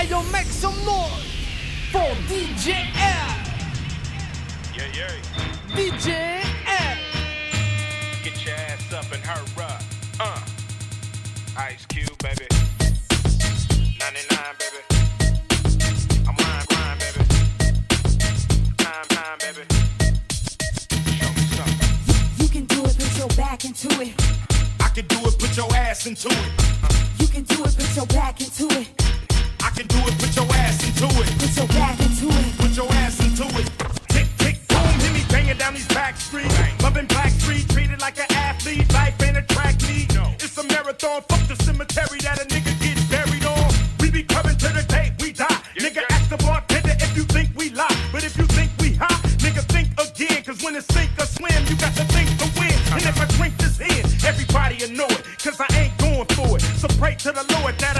Hey yo, make some noise for DJ L. Yeah, yeah. DJ L. Get your ass up and hurry up. Uh. Ice Cube, baby. 99, baby. I'm grind, grind, baby. Time, time, baby. Show me something. You can do it, put your back into it. I can do it, put your ass into it. You can do it, put your back into it. I can do it, put your ass into it. Put your back into it. Put your ass into it. Tick, tick, boom, hit me banging down these back streets. Loving Black Street, treated like an athlete. Life ain't a track meet. It's a marathon. Fuck the cemetery that a nigga get buried on. We be coming to the day we die. nigga, ask the bartender if you think we lie. But if you think we hot, nigga, think again. Cause when it's sink or swim, you got to think to win. And if I drink this in, everybody will know it. Cause I ain't going for it. So pray to the Lord that I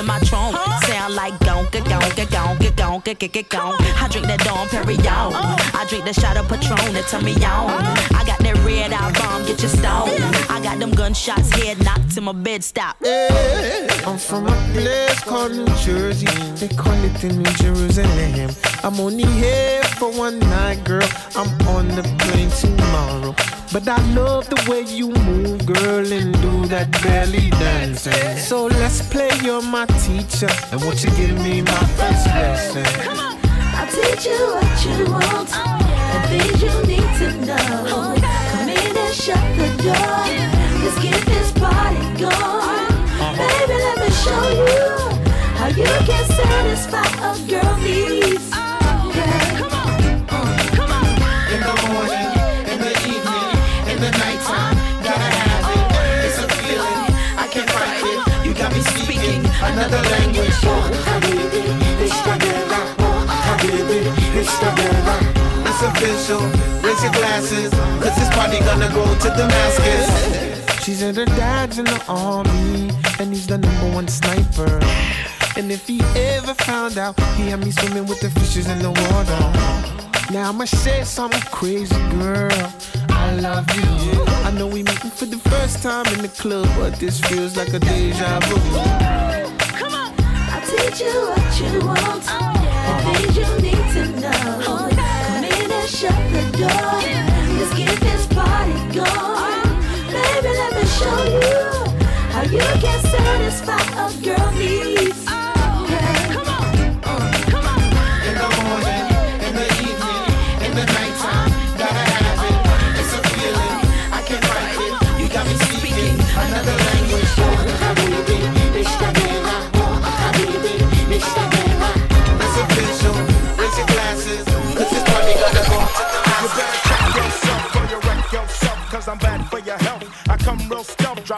in my trunk. Sound like gon' get gon' get gon' get gon' get get get gon'. I drink that Dom Perignon. I drink that shot of Patron that turn me on. I got that red eye bomb, get you stoned. I got them gunshots, head knocked to my bed stop. I'm from a place called New Jersey. They call it the New Jerusalem. I'm only here for one night, girl. I'm on the plane tomorrow. But I love the way you move, girl, and do that belly dancing. So let's play, you're my teacher. And won't you give me my first lesson? I'll teach you what you want and things you need to know. Come in and shut the door. Let's get it's official, raise your glasses, cause this party gonna go to Damascus. She said her dad's in the army, and he's the number one sniper. And if he ever found out, he had me swimming with the fishes in the water. Now I'ma say something crazy, girl. I love you. I know we meeting for the first time in the club, but this feels like a deja vu. Come on, I'll teach you what you want you need to know. Come in and shut the door. Let's get this party going. Baby, let me show you how you can satisfy a girl needs.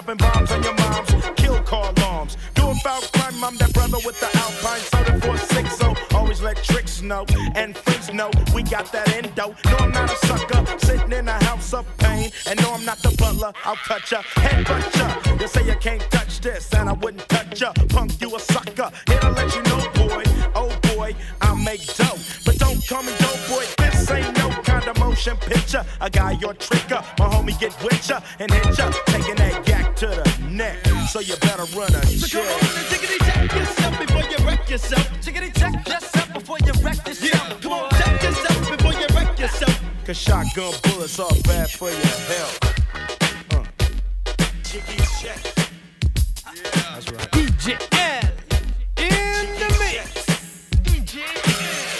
Dropping bombs on your moms, kill car alarms. Doing foul crime, I'm that brother with the Alpine soda for so oh. always let tricks know and freaks know we got that endo. No, I'm not a sucker, sitting in a house of pain, and no, I'm not the butler. I'll cut ya, headbutt ya. You say you can't touch this, and I wouldn't touch ya. Punk, you a sucker. Here to let you know, boy, oh boy, I make dough, but don't call me dope boy. This ain't no kind of motion picture. I got your trigger, my homie get with ya and hit ya, taking that to the neck. So you better run a So check. come on and tickety check yourself before you wreck yourself. Tickety check yourself before you wreck yourself. Yeah. Come on, check yourself before you wreck yourself. Cause shotgun bullets are bad for your health. Uh. Jiggy check. DJ L in the mix.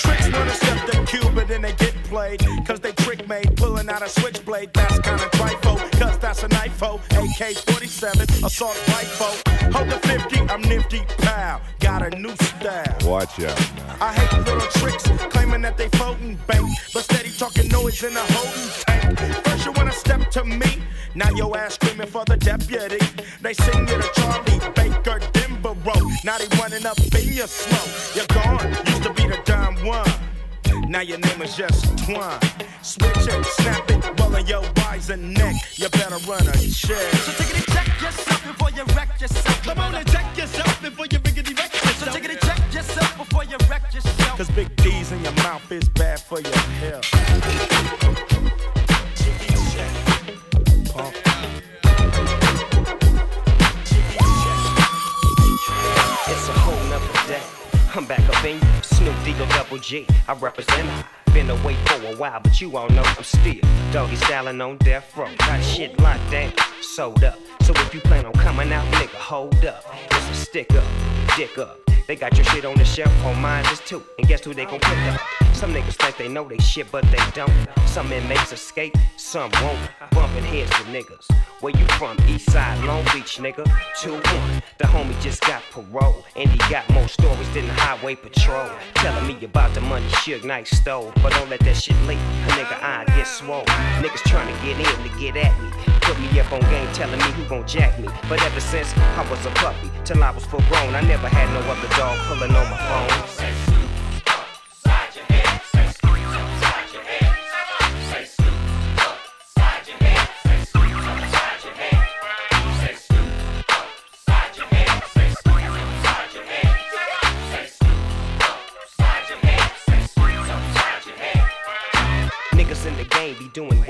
Tricks wanna step the cube, but then they get played. Cause they trick made, pulling out a switchblade. That's kinda trifle, cause that's a knife AK 47, assault rifle. Hold the 50, I'm nifty, pal. Got a new style. Watch out now. I hate little tricks, claiming that they floating bank, but steady talking noise in a holding tank. First you wanna step to me, now your ass screaming for the deputy. They sing you to Charlie Baker Denborough. Now they running up in your smoke. You're gone, used to be the dime one. Now your name is just Twine. Switch it, snap it, rolling your eyes and neck. You better run a check. So tickety check yourself before you wreck yourself. Come on and check yourself before you riggedy wreck yourself. So tickety check yourself before you wreck yourself. Cause big D's in your mouth is bad for your health. Jiggy check. Pump. It's a whole nother day. I'm back up in you. Snoop Deagle Double G. I represent. Been away for a while, but you all know I'm still doggy styling on death row. Got shit locked down, sold up. So if you plan on coming out, nigga, hold up. It's a stick up, dick up. They got your shit on the shelf, on mine is too. And guess who they gon' pick up? Some niggas think they know they shit, but they don't. Some inmates escape, some won't. Bumping heads with niggas. Where you from? East side, Long Beach, nigga. 2-1. The homie just got parole. And he got more stories than the highway patrol. Telling me about the money Suge Knight stole. But don't let that shit leak. A nigga eye get swole. Niggas trying to get in to get at me. Put me up on game telling me who gon' jack me. But ever since I was a puppy, till I was full grown, I never had no other dog pulling on my phone.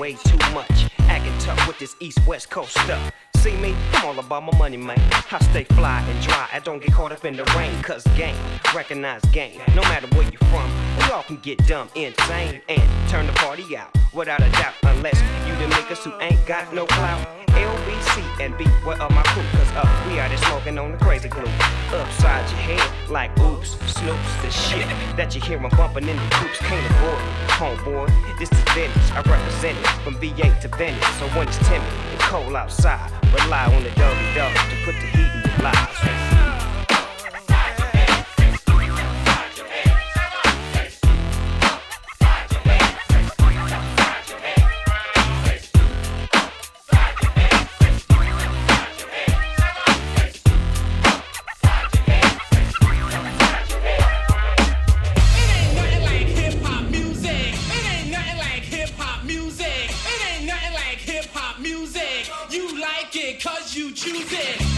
Way too much. Acting tough with this east west coast stuff. See me? I'm all about my money, man. I stay fly and dry. I don't get caught up in the rain, cause game, recognize game. No matter where you from, we all can get dumb, insane, and turn the party out. Without a doubt, unless you the niggas who ain't got no clout. LBC and B, where are my crew? Cause up, we out there smoking on the crazy glue. Upside your head, like oops, snoops, the shit that you hear 'em bumping in the coops. Can't avoid, homeboy. This is Venice, I represent it from VA to Venice. So when it's timid and cold outside, rely on the doggy dog to put the heat in your lives. Never choose someone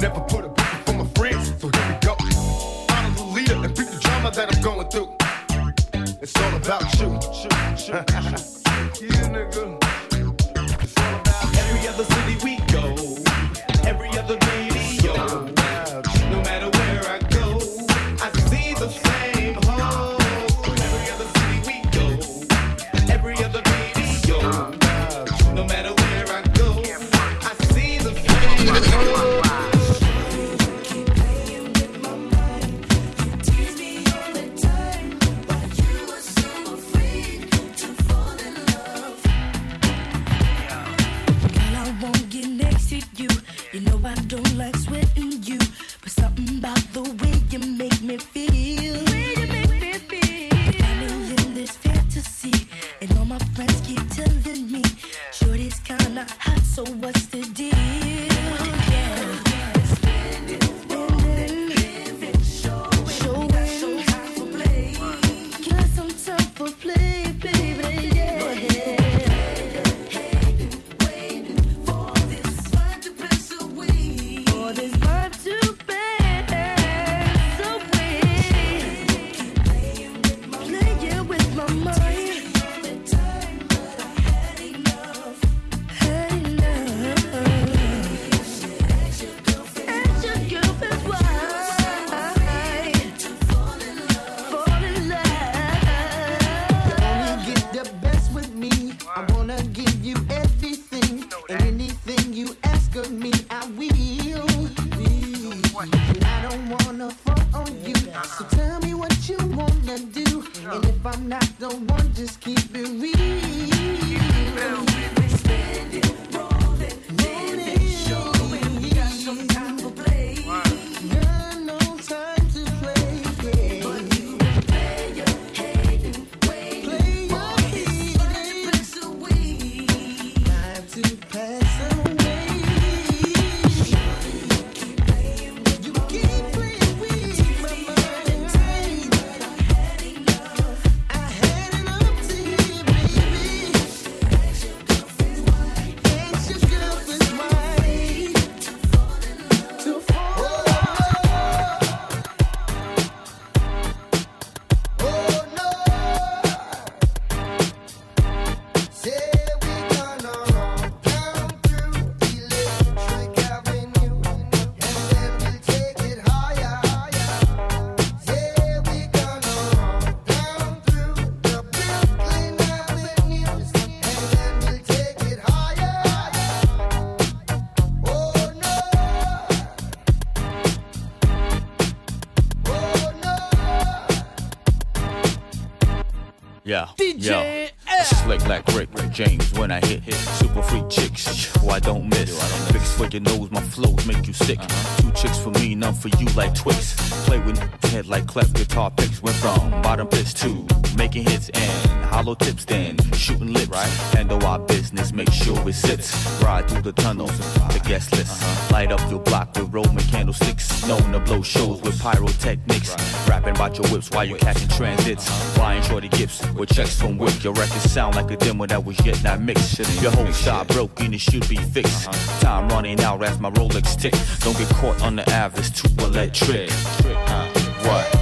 Never put a picture for my friends, so here we go. Follow the leader and beat the drama that I'm going through. It's all about you, you nigga. not the one, just keep it. cleft guitar picks went from bottom pitch to making hits and hollow tips, then shooting lips. Right. Handle our business, make sure it sits. Ride through the tunnels, the guest list. Light up your block with Roman candlesticks. Known to blow shows with pyrotechnics. Rapping about your whips while you're catching transits. Buying shorty gifts with checks from Wick. Your records sound like a demo that was yet not mixed. Your whole shot broke and it should be fixed. Time running out, as my Rolex tick. Don't get caught on the average, too electric. What?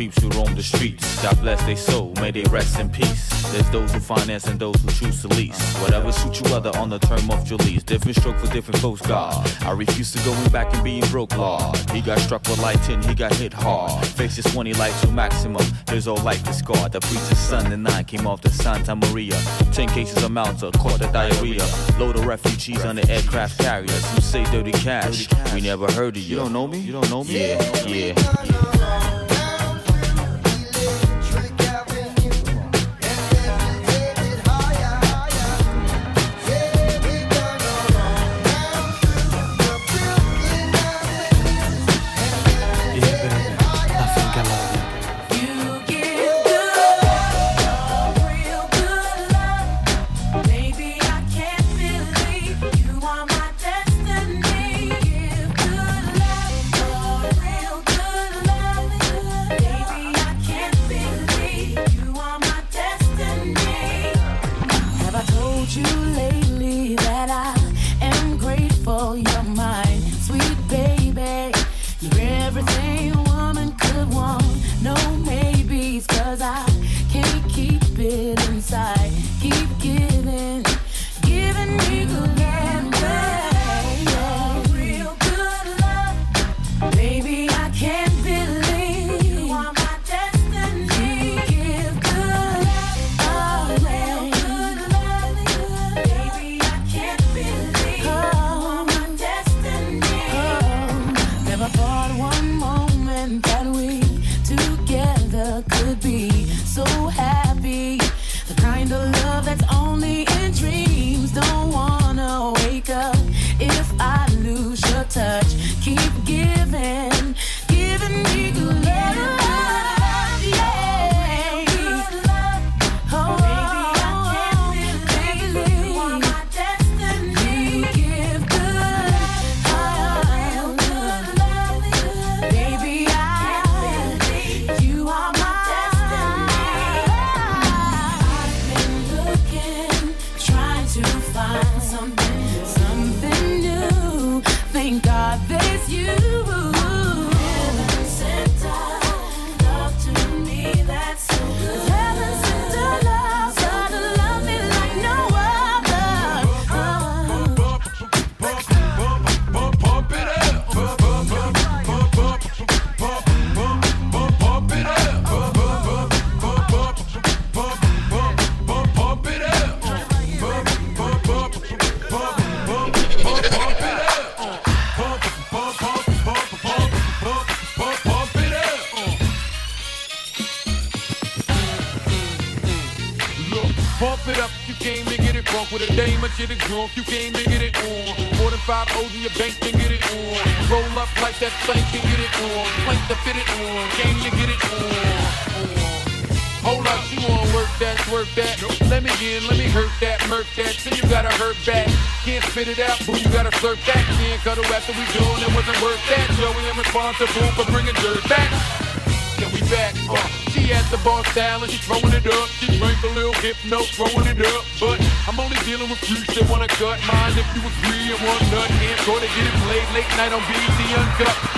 To peeps who roam the streets. God bless their soul, may they rest in peace. There's those who finance and those who choose to lease. Whatever suits you other on the term of your lease. Different stroke for different folks, God. I refuse to going back and being broke, Lord. He got struck with lighting, he got hit hard. Faces 20 light to maximum. His whole life is scarred. The preacher's son and nine came off the Santa Maria. Ten cases of Malta, caught the diarrhea. Load of refugees on the aircraft carriers. Who say dirty cash? We never heard of you. You don't know me? You don't know me? Yeah, yeah. It up, you came to get it drunk with a dame, and shit is drunk, you came to get it on. More than five O's in your bank to get it on. Roll up like that thing can get it on. Plank to fit it on, came to get it on. on. Hold up, you wanna work that, work that. Let me in, let me hurt that, murk that. So you gotta hurt back. Can't spit it out, boo, you gotta slurp that. Can't cuddle after we doing it wasn't worth that. Joey, I'm responsible for bringing dirt back. Yeah, we back. Uh, at the bar style and she throwing it up. She drank a little hypno, throwing it up. But I'm only dealing with freaks that wanna cut mine. If you agree and want nut, can't go to get it played late night on BET Uncut.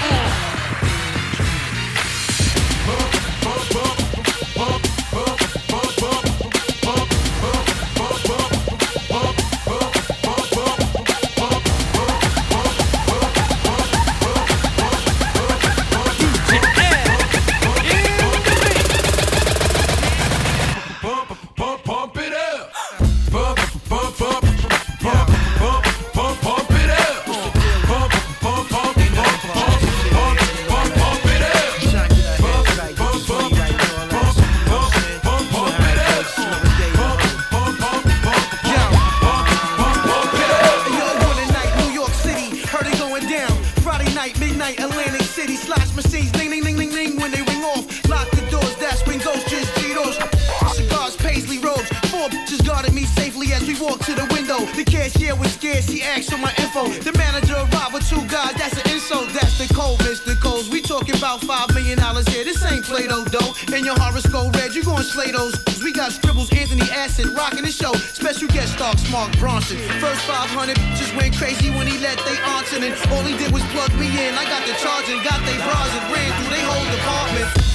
In your horoscope red, you gon' slay those. We got scribbles, Anthony Acid, rocking the show. Special guest star, Mark Ronson. First 500 just went crazy when he let they in. And all he did was plug me in. I got the charge and got they bras and ran through they whole department.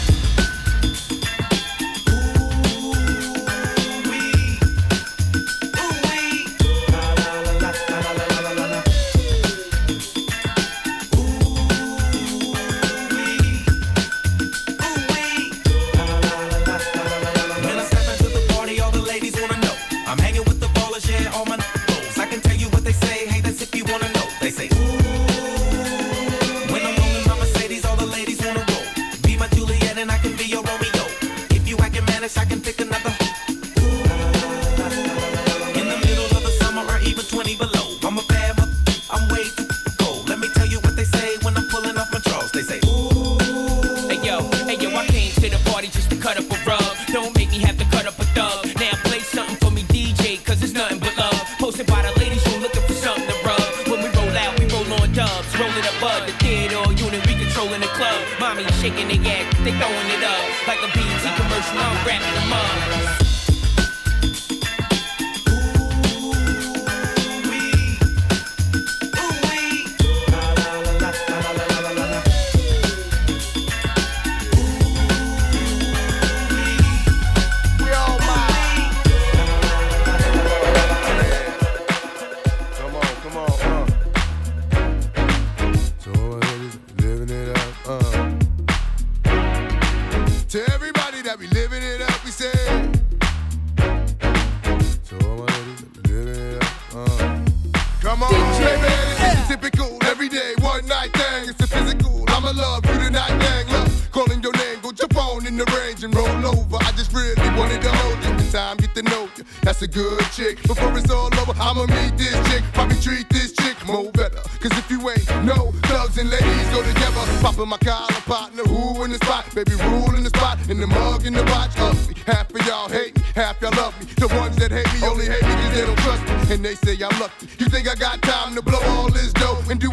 Night thing. It's a physical. I'ma love you tonight, gang. Love, calling your name, go jump on in the range and roll over. I just really wanted to hold you. In time, get to know you. That's a good chick. Before it's all over, I'ma meet this chick. Probably treat this chick more better. Cause if you ain't no thugs and ladies go together. Popping my collar partner, who in the spot? Baby, rule in the spot, in the mug, in the watch. Ugly. Half of y'all hate me, half y'all love me. The ones that hate me only hate me cause they don't trust me. And they say I'm lucky. You think I got time to blow all this dough and do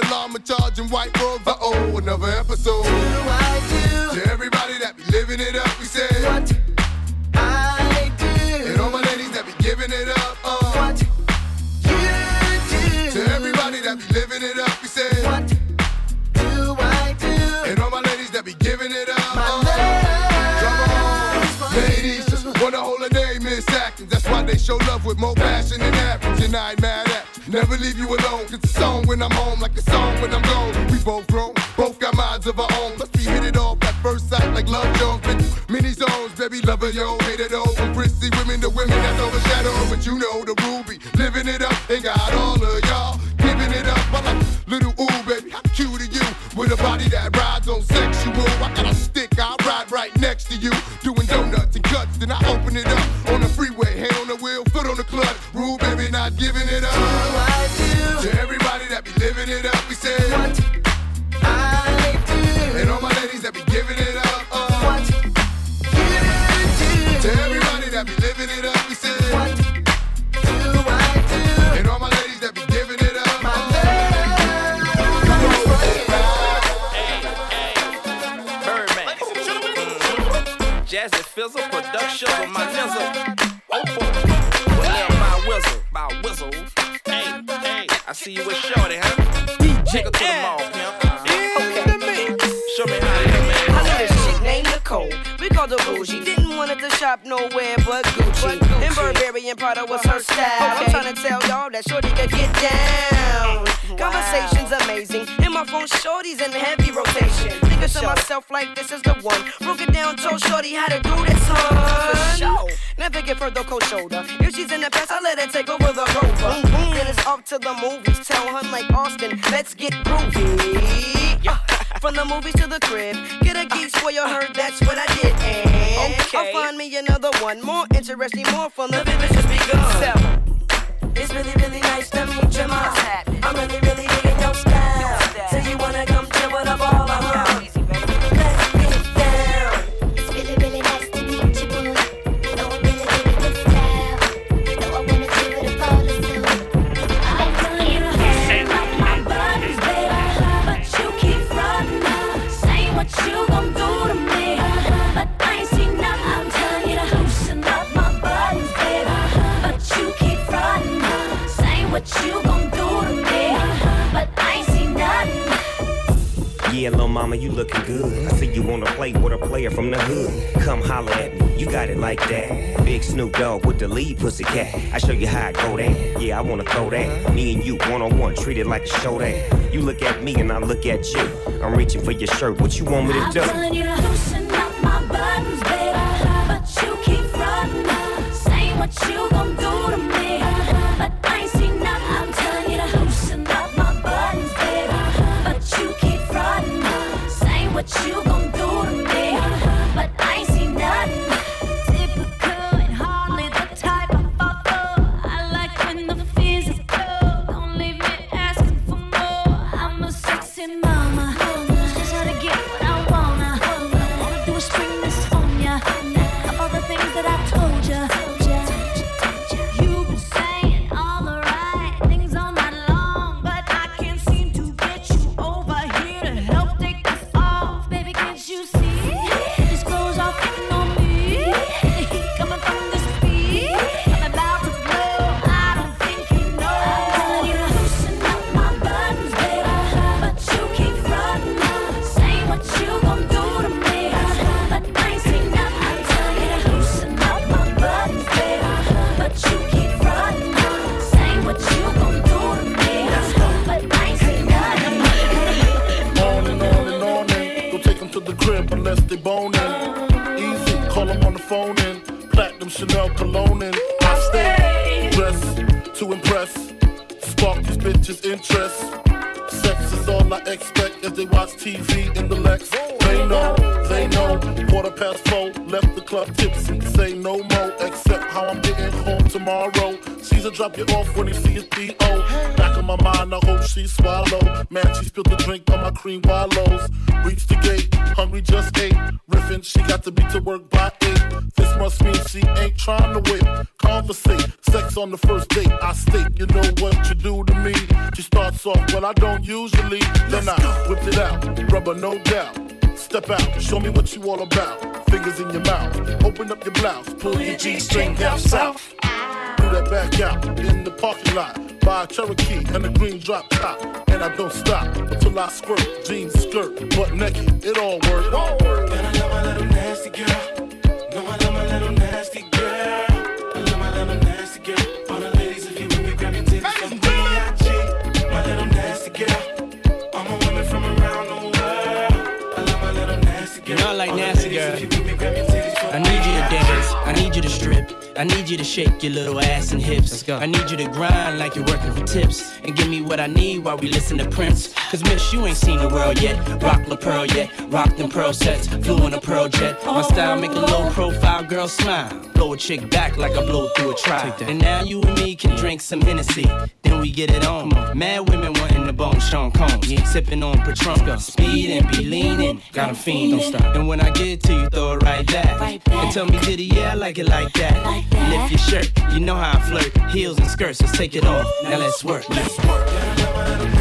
the llama charging white robes. Uh oh, another episode. To everybody that be living it up, we say. What I do. And all my ladies that be giving it up. Uh. What you do. To everybody that be living it up, we say. What do I do? And all my ladies that be giving it up. uh. Come on. Ladies just wanna hold a name, Miss Atkins. That's why they show love with more passion than average. And I ain't mad. Never leave you alone. Cause the song when I'm home, like the song when I'm gone. We both grown, both got minds of our own. Let's be hit it off at first sight like love Jones. Many zones, baby, lover, yo, hate it. Production of my nizzle. Oh boy, well, my whistle, my whistle. Hey, hey, I see you with Shorty, huh? DJ to the mall, pimp. Okay, show me how you man. I know this chick named Nicole. We called her bougie. Mm-hmm. Didn't want her to shop nowhere but Gucci. And Burberry and Prada was her style. I'm trying to tell y'all that Shorty could get down. Conversations amazing. In my phone, Shorty's in heavy rotation. To myself like this is the one. Broke it down, told Shorty how to do this, hun. Never give her the cold shoulder. If she's in the past, I let her take over the rover. Then it's off to the movies. Tell her like Austin, let's get groovy. Uh, from the movies to the crib, get a geek your her. That's what I did. And I'll find me another one more interesting, more fun. The business just begun. It's really, really nice to meet you, ma. I'm really, really digging your style. So you wanna come you do to me. Yeah, little mama, you looking good. I see you wanna play with a player from the hood. Come holler at me, you got it like that. Big Snoop Dogg with the lead pussy cat. I show you how I go that. Yeah, I wanna throw that. Me and you one on one, treat it like a show that. You look at me and I look at you. I'm reaching for your shirt. What you want me to I'm do? telling you to loosen up my buttons, baby. But you keep frontin', saying what you gon' do to me. Got to be to work by eight. This must mean she ain't trying to wait. Conversate, sex on the first date. I state, you know what you do to me. She starts off, well, I don't usually. Then I whip it out, rubber no doubt. Step out, show me what you all about. Fingers in your mouth, open up your blouse, pull your G string down south. Do that back out in the parking lot. Buy a Cherokee and a green drop top. And I don't stop until I squirt. Jeans, skirt, butt naked, it all work. All work. And I love my little nasty girl. No, I love my little nasty girl. I love my little nasty girl. All the ladies, if you with me, grab your titties from B.I.G. My little nasty girl. All my women from around the world. I love my little nasty girl. You know I like All the nasty ladies, girl. if you with me, grab your titties from I need you to dance. I need you to strip. I need you to shake your little ass and hips. Let's go. I need you to grind like you're working for tips. And give me what I need while we listen to Prince. Cause miss, you ain't seen the world yet. Rock La Perla yet. Rock them pearl sets. Flew in a pearl jet. My style make a low profile girl smile. Blow a chick back like I blow through a trial. And now you and me can drink some Hennessy. Then we get it on. Mad women wanting the bone Sean Combs. Sipping on Patron. Speed and be leaning. Got a fiend. Don't stop. And when I get to you, throw it right back. And tell me, did he? Yeah, I like it like that. Lift your shirt. You know how I flirt. Heels and skirts. Let's take it off. Now let's work. Let's work.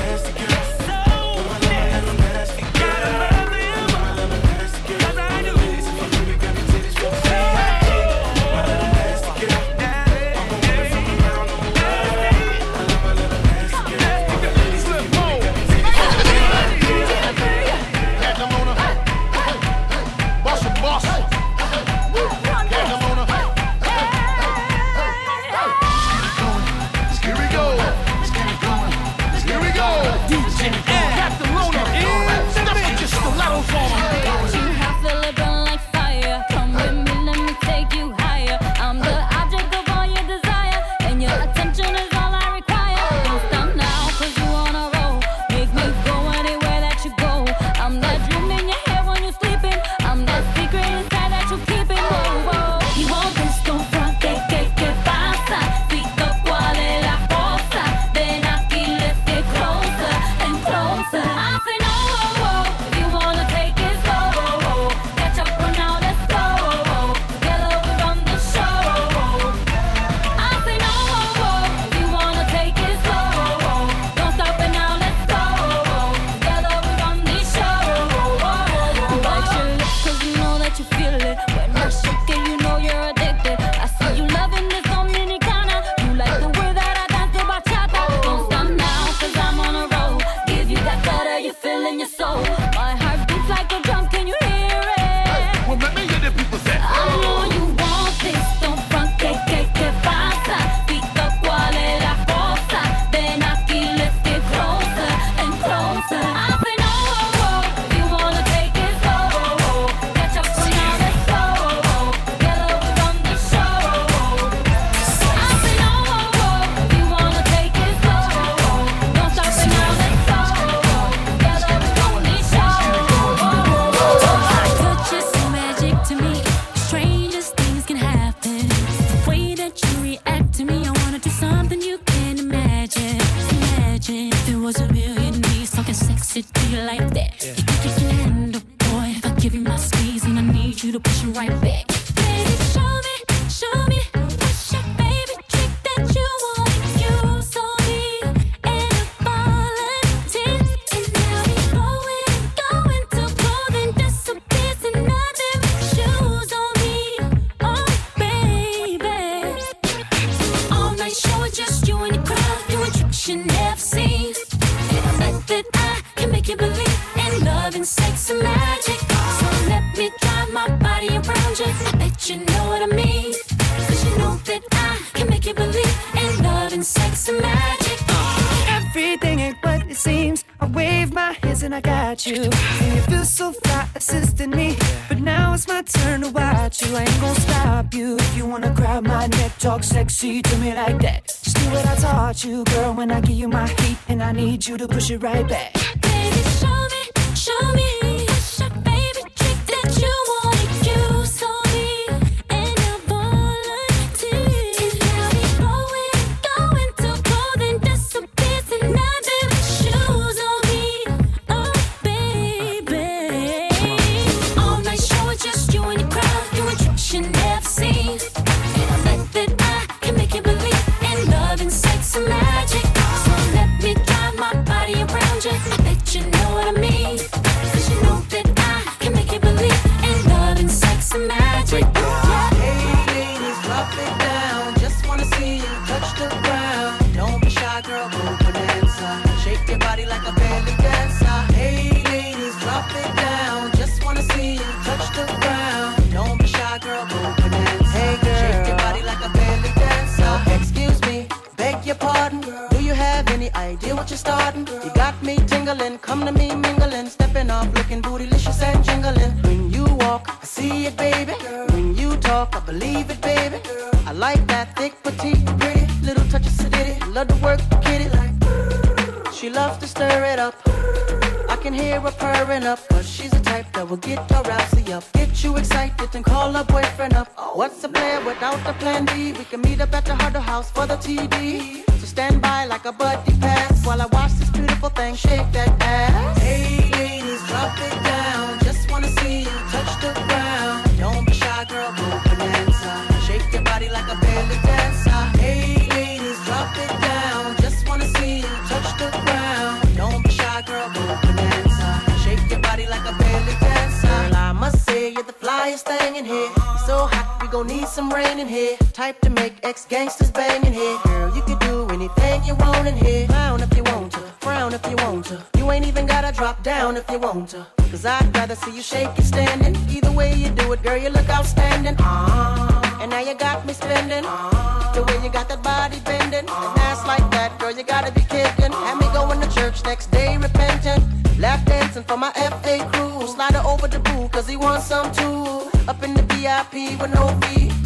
Should you like you to push it right back. Come to me mingling, stepping off, looking bootylicious and jingling. When you walk, I see it, baby. When you talk, I believe it, baby. I like that thick, petite, pretty, little touch of sedity. Love to work, kitty like. She loves to stir it up. I can hear her purring up, cause she's the type that will get her rousey up. Get you excited and call her boyfriend up. What's a plan without the plan B? We can meet up at the Huddle House for the TV. So stand by like a buddy shake that ass. Hey ladies, drop it down. Just wanna see you touch the ground. Don't be shy, girl. Shake your body like a belly dancer. Hey ladies, drop it down. Just wanna see you touch the ground. Don't be shy, girl. Shake your body like a belly dancer. Girl, I must say you're the flyest thing in here. So hot, we gon' need some rain in here. Type to make ex gangsters bang in here. Girl, you can do anything you want in here. If you want to, you want to. You ain't even gotta drop down if you want to. Cause I'd rather see you shake it standing. Either way you do it, girl, you look outstanding. Ah, and now you got me spending. Uh-huh. The way you got that body bending. And ass uh-huh. like that, girl, you gotta be kidding. Had me going to church next day repentant. Lap dancing for my FA crew. Slide her over the boo, cause he wants some too. Up in the VIP with no fee.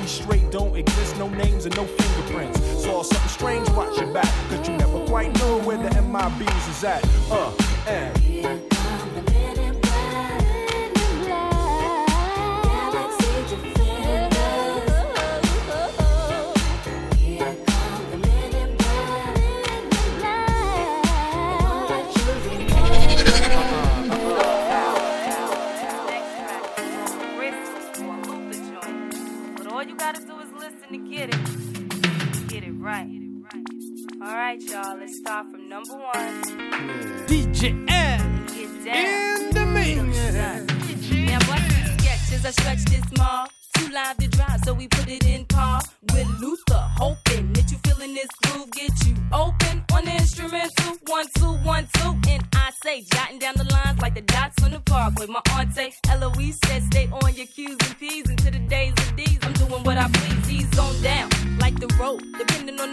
We straight don't exist, no names and no fingerprints. Saw something strange, watch your back, cause you never quite know where the MIBs is at. Uh, and. Alright, y'all, let's start from number one. DJ Get down. in the mix. Now what's the sketches? I stretch this mall. Too live to drive, so we put it in par. With Luther, hoping that you feeling this groove. Get you open on the instrumental. One, two, one, two. And I say, jotting down the lines like the dots on the park. With My auntie Eloise said, stay on your Q's and P's. Into the days of these, I'm doing what I please. Ease on down, like the road. Depending on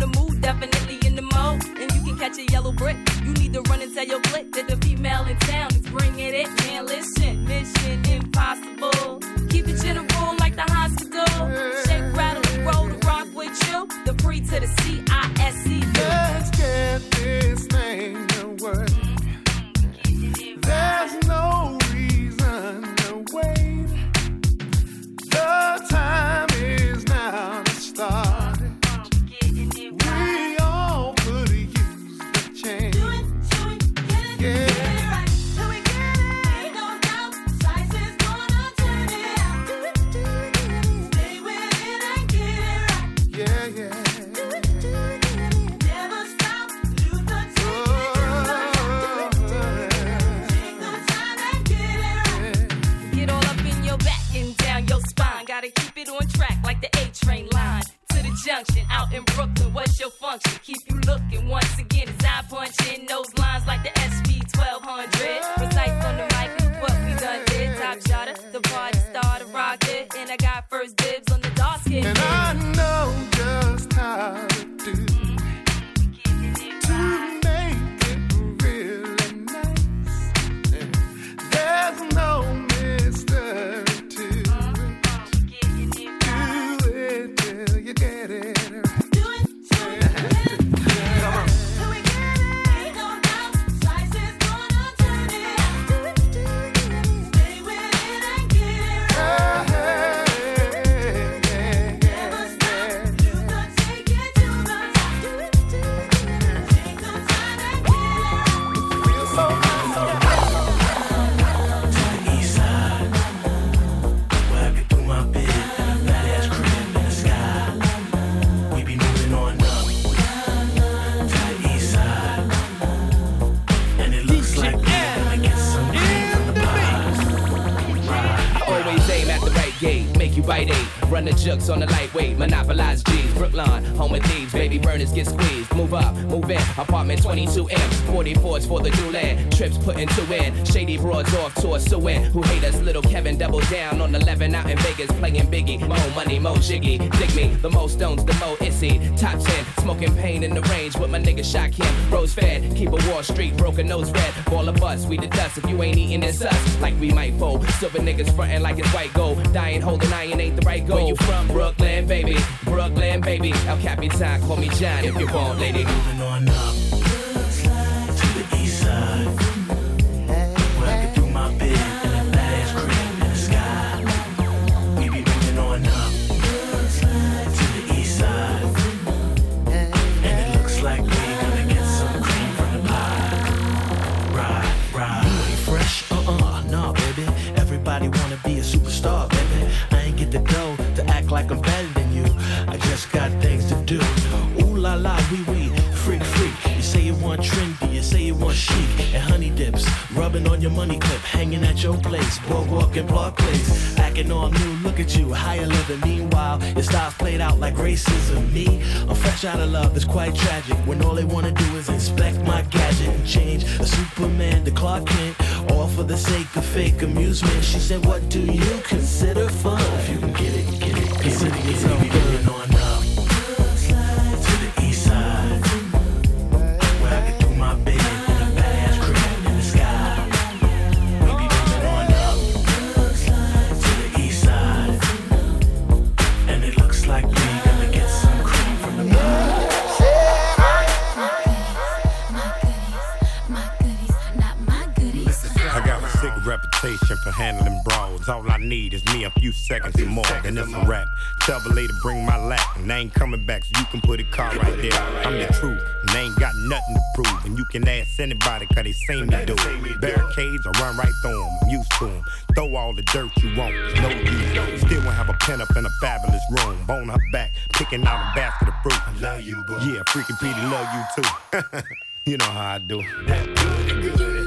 puttin' to it Shady broads off to a sue. Who hate us? Little Kevin double down on 11 out in Vegas playing Biggie. Mo money, mo jiggy. Dig me. The most stones, the mo issy. Top 10. Smoking pain in the range with my nigga shot him. Rose fed. Keep a Wall Street broken nose red. Ball of us. We the dust. If you ain't eating this us, like we might fold. Silver niggas frontin' like it's white gold. Dying holding iron ain't the right goal. Where you from? Brooklyn, baby. Brooklyn, baby. El Capitan, call me John if you want, lady. Moving on up. rubbing on your money clip, hanging at your place. walk walking block Place, acting all new. Look at you, higher living. Meanwhile, your style's played out like racism. Me, I'm fresh out of love. It's quite tragic when all they wanna do is inspect my gadget and change a Superman to Clark Kent, all for the sake of fake amusement. She said, What do you consider fun? If you can get it, get it, get it, get it. need is me a few seconds and more, and it's a rap. Tell the lady bring my lap, and I ain't coming back, so you can put a car right there. I'm the truth, and I ain't got nothing to prove. And you can ask anybody, cause they seen me do it. Barricades, I run right through them, I'm used to them. Throw all the dirt you want, no use. Still won't have a pen up in a fabulous room. Bone her back, picking out a basket of fruit. I love you, boo. Yeah, freaking Petey love you too. you know how I do. That good, good.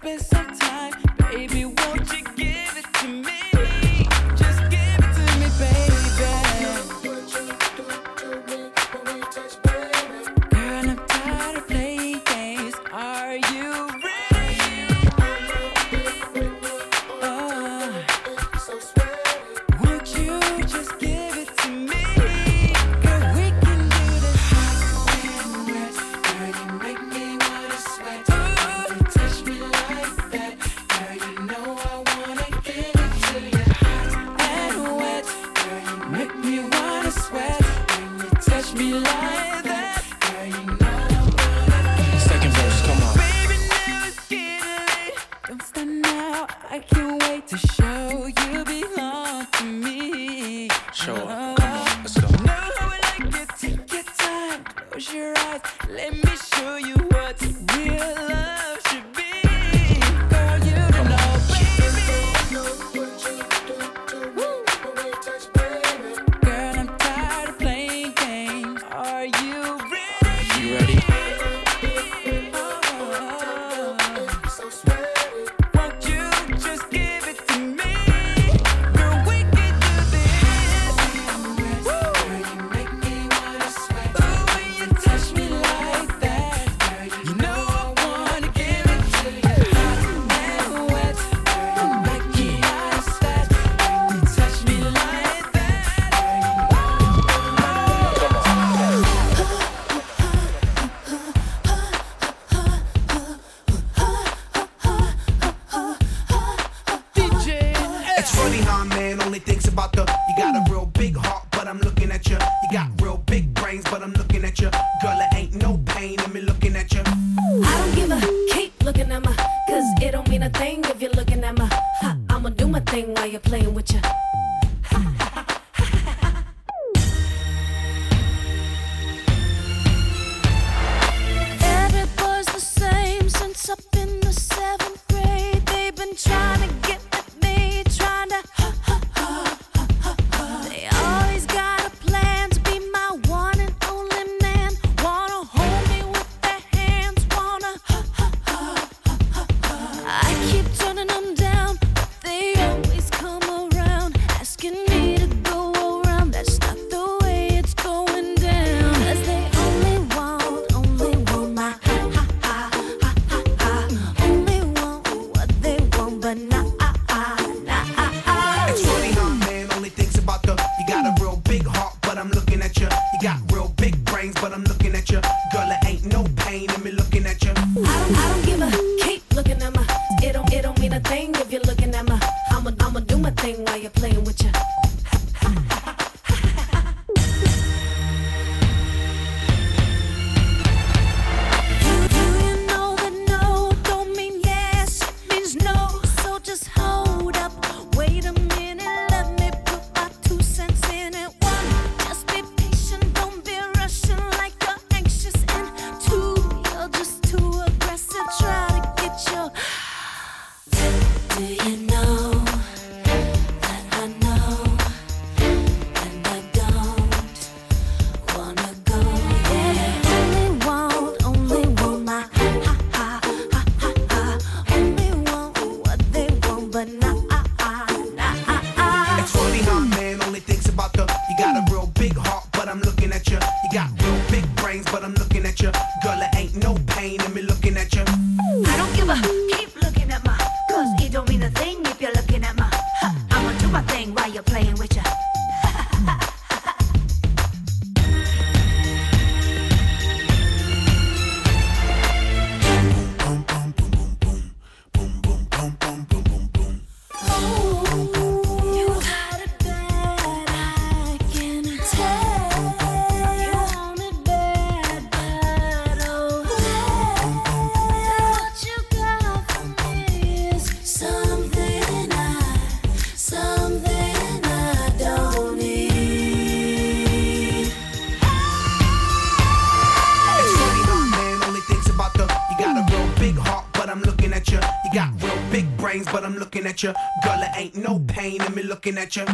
spend some time, baby. Won't you give it to me? Behind, man only thinks about the. You got a real big heart, but I'm looking at you. You got real big brains, but I'm looking at you. Girl, it ain't no pain in me looking at you. I don't give a keep looking at my. Cause it don't mean a thing if you're looking at my. I'ma do my thing while you're playing with you. at you. Girl, there ain't no pain in me looking at you.